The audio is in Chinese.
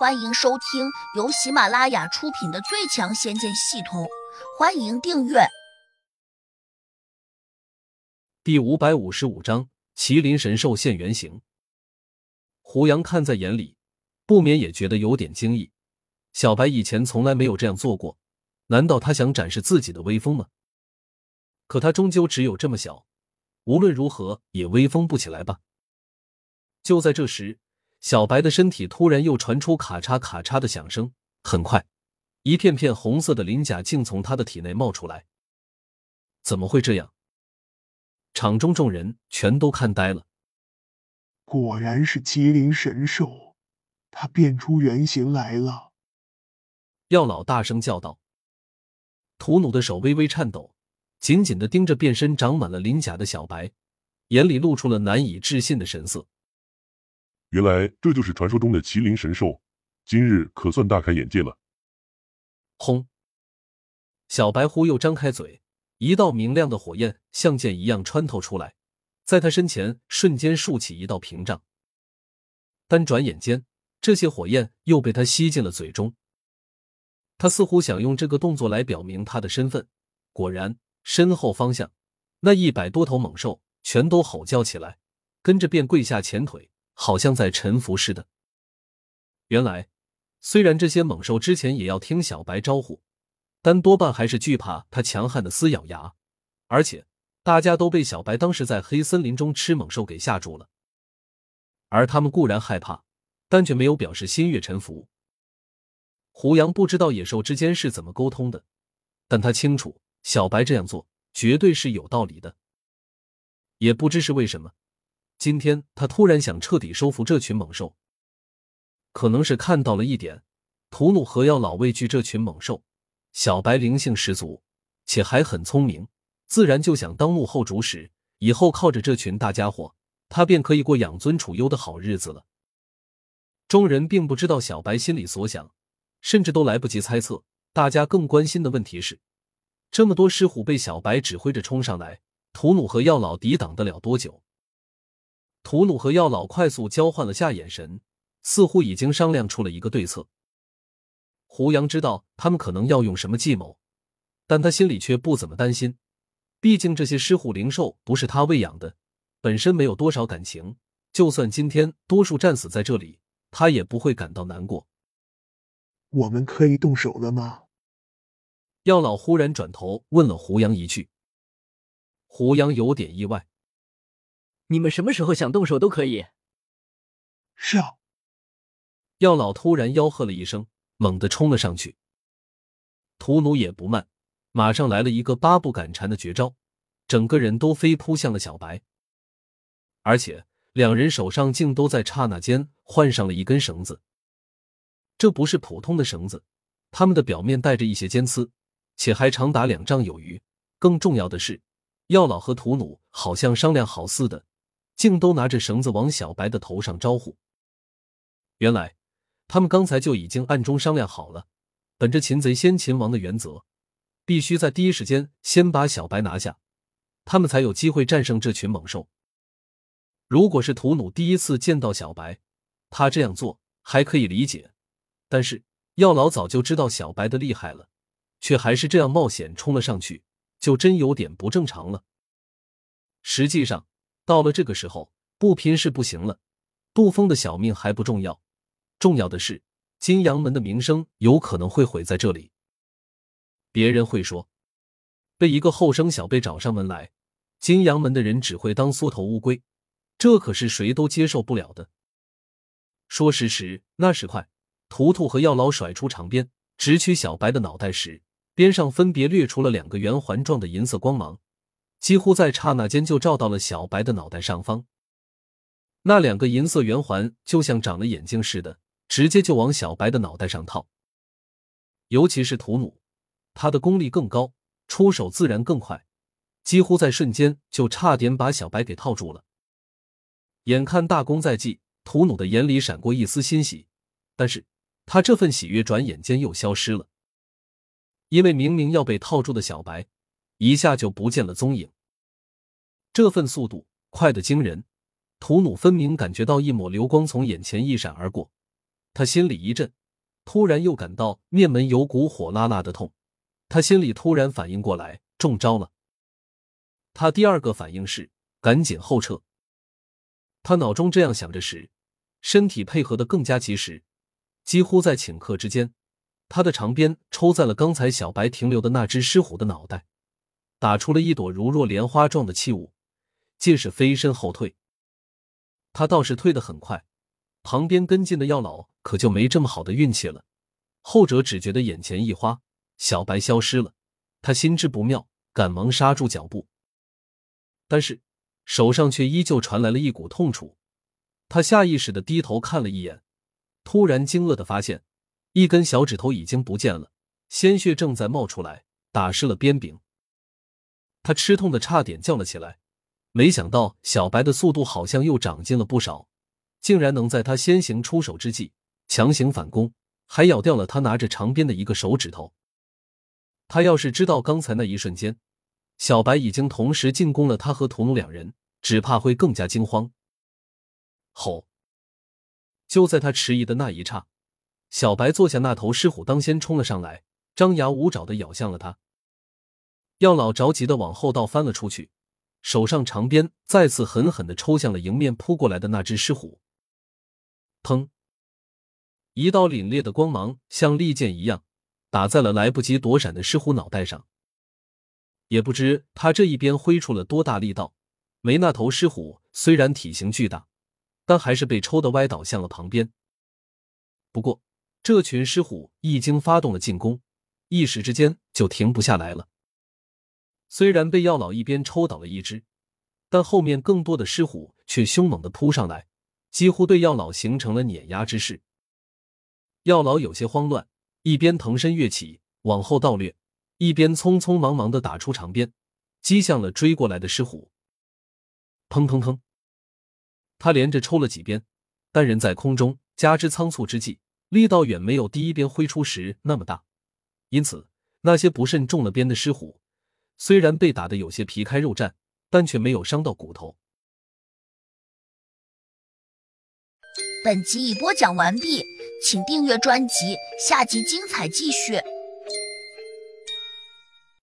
欢迎收听由喜马拉雅出品的《最强仙剑系统》，欢迎订阅。第五百五十五章：麒麟神兽现原形。胡杨看在眼里，不免也觉得有点惊异。小白以前从来没有这样做过，难道他想展示自己的威风吗？可他终究只有这么小，无论如何也威风不起来吧。就在这时。小白的身体突然又传出咔嚓咔嚓的响声，很快，一片片红色的鳞甲竟从他的体内冒出来。怎么会这样？场中众人全都看呆了。果然是麒麟神兽，它变出原形来了！药老大声叫道。屠努的手微微颤抖，紧紧的盯着变身长满了鳞甲的小白，眼里露出了难以置信的神色。原来这就是传说中的麒麟神兽，今日可算大开眼界了。轰！小白狐又张开嘴，一道明亮的火焰像箭一样穿透出来，在他身前瞬间竖起一道屏障。但转眼间，这些火焰又被他吸进了嘴中。他似乎想用这个动作来表明他的身份。果然，身后方向那一百多头猛兽全都吼叫起来，跟着便跪下前腿。好像在臣服似的。原来，虽然这些猛兽之前也要听小白招呼，但多半还是惧怕他强悍的撕咬牙。而且，大家都被小白当时在黑森林中吃猛兽给吓住了。而他们固然害怕，但却没有表示心悦臣服。胡杨不知道野兽之间是怎么沟通的，但他清楚小白这样做绝对是有道理的。也不知是为什么。今天他突然想彻底收服这群猛兽，可能是看到了一点，屠努和药老畏惧这群猛兽，小白灵性十足，且还很聪明，自然就想当幕后主使，以后靠着这群大家伙，他便可以过养尊处优的好日子了。众人并不知道小白心里所想，甚至都来不及猜测。大家更关心的问题是，这么多狮虎被小白指挥着冲上来，屠努和药老抵挡得了多久？屠奴和药老快速交换了下眼神，似乎已经商量出了一个对策。胡杨知道他们可能要用什么计谋，但他心里却不怎么担心。毕竟这些狮虎灵兽不是他喂养的，本身没有多少感情。就算今天多数战死在这里，他也不会感到难过。我们可以动手了吗？药老忽然转头问了胡杨一句。胡杨有点意外。你们什么时候想动手都可以。是啊！药老突然吆喝了一声，猛地冲了上去。屠奴也不慢，马上来了一个八步赶蝉的绝招，整个人都飞扑向了小白。而且两人手上竟都在刹那间换上了一根绳子。这不是普通的绳子，它们的表面带着一些尖刺，且还长达两丈有余。更重要的是，药老和屠奴好像商量好似的。竟都拿着绳子往小白的头上招呼。原来，他们刚才就已经暗中商量好了，本着擒贼先擒王的原则，必须在第一时间先把小白拿下，他们才有机会战胜这群猛兽。如果是屠奴第一次见到小白，他这样做还可以理解，但是药老早就知道小白的厉害了，却还是这样冒险冲了上去，就真有点不正常了。实际上。到了这个时候，不拼是不行了。杜峰的小命还不重要，重要的是金阳门的名声有可能会毁在这里。别人会说，被一个后生小辈找上门来，金阳门的人只会当缩头乌龟，这可是谁都接受不了的。说时迟，那时快，图图和药老甩出长鞭，直取小白的脑袋时，鞭上分别掠出了两个圆环状的银色光芒。几乎在刹那间就照到了小白的脑袋上方，那两个银色圆环就像长了眼睛似的，直接就往小白的脑袋上套。尤其是屠奴，他的功力更高，出手自然更快，几乎在瞬间就差点把小白给套住了。眼看大功在即，屠奴的眼里闪过一丝欣喜，但是他这份喜悦转眼间又消失了，因为明明要被套住的小白。一下就不见了踪影，这份速度快得惊人。屠奴分明感觉到一抹流光从眼前一闪而过，他心里一震，突然又感到面门有股火辣辣的痛。他心里突然反应过来，中招了。他第二个反应是赶紧后撤。他脑中这样想着时，身体配合的更加及时，几乎在顷刻之间，他的长鞭抽在了刚才小白停留的那只狮虎的脑袋，打出了一朵如若莲花状的气雾，借势飞身后退。他倒是退得很快，旁边跟进的药老可就没这么好的运气了。后者只觉得眼前一花，小白消失了，他心知不妙，赶忙刹住脚步。但是手上却依旧传来了一股痛楚，他下意识的低头看了一眼，突然惊愕的发现，一根小指头已经不见了，鲜血正在冒出来，打湿了鞭柄。他吃痛的差点叫了起来。没想到小白的速度好像又长进了不少，竟然能在他先行出手之际强行反攻，还咬掉了他拿着长鞭的一个手指头。他要是知道刚才那一瞬间，小白已经同时进攻了他和屠奴两人，只怕会更加惊慌。吼！就在他迟疑的那一刹，小白坐下那头狮虎当先冲了上来，张牙舞爪的咬向了他。药老着急的往后倒翻了出去。手上长鞭再次狠狠的抽向了迎面扑过来的那只狮虎，砰！一道凛冽的光芒像利剑一样打在了来不及躲闪的狮虎脑袋上。也不知他这一鞭挥出了多大力道，没那头狮虎虽然体型巨大，但还是被抽的歪倒向了旁边。不过，这群狮虎一经发动了进攻，一时之间就停不下来了。虽然被药老一边抽倒了一只，但后面更多的狮虎却凶猛的扑上来，几乎对药老形成了碾压之势。药老有些慌乱，一边腾身跃起往后倒掠，一边匆匆忙忙的打出长鞭，击向了追过来的狮虎。砰砰砰！他连着抽了几鞭，但人在空中，加之仓促之际，力道远没有第一鞭挥出时那么大，因此那些不慎中了鞭的狮虎。虽然被打得有些皮开肉绽，但却没有伤到骨头。本集已播讲完毕，请订阅专辑，下集精彩继续。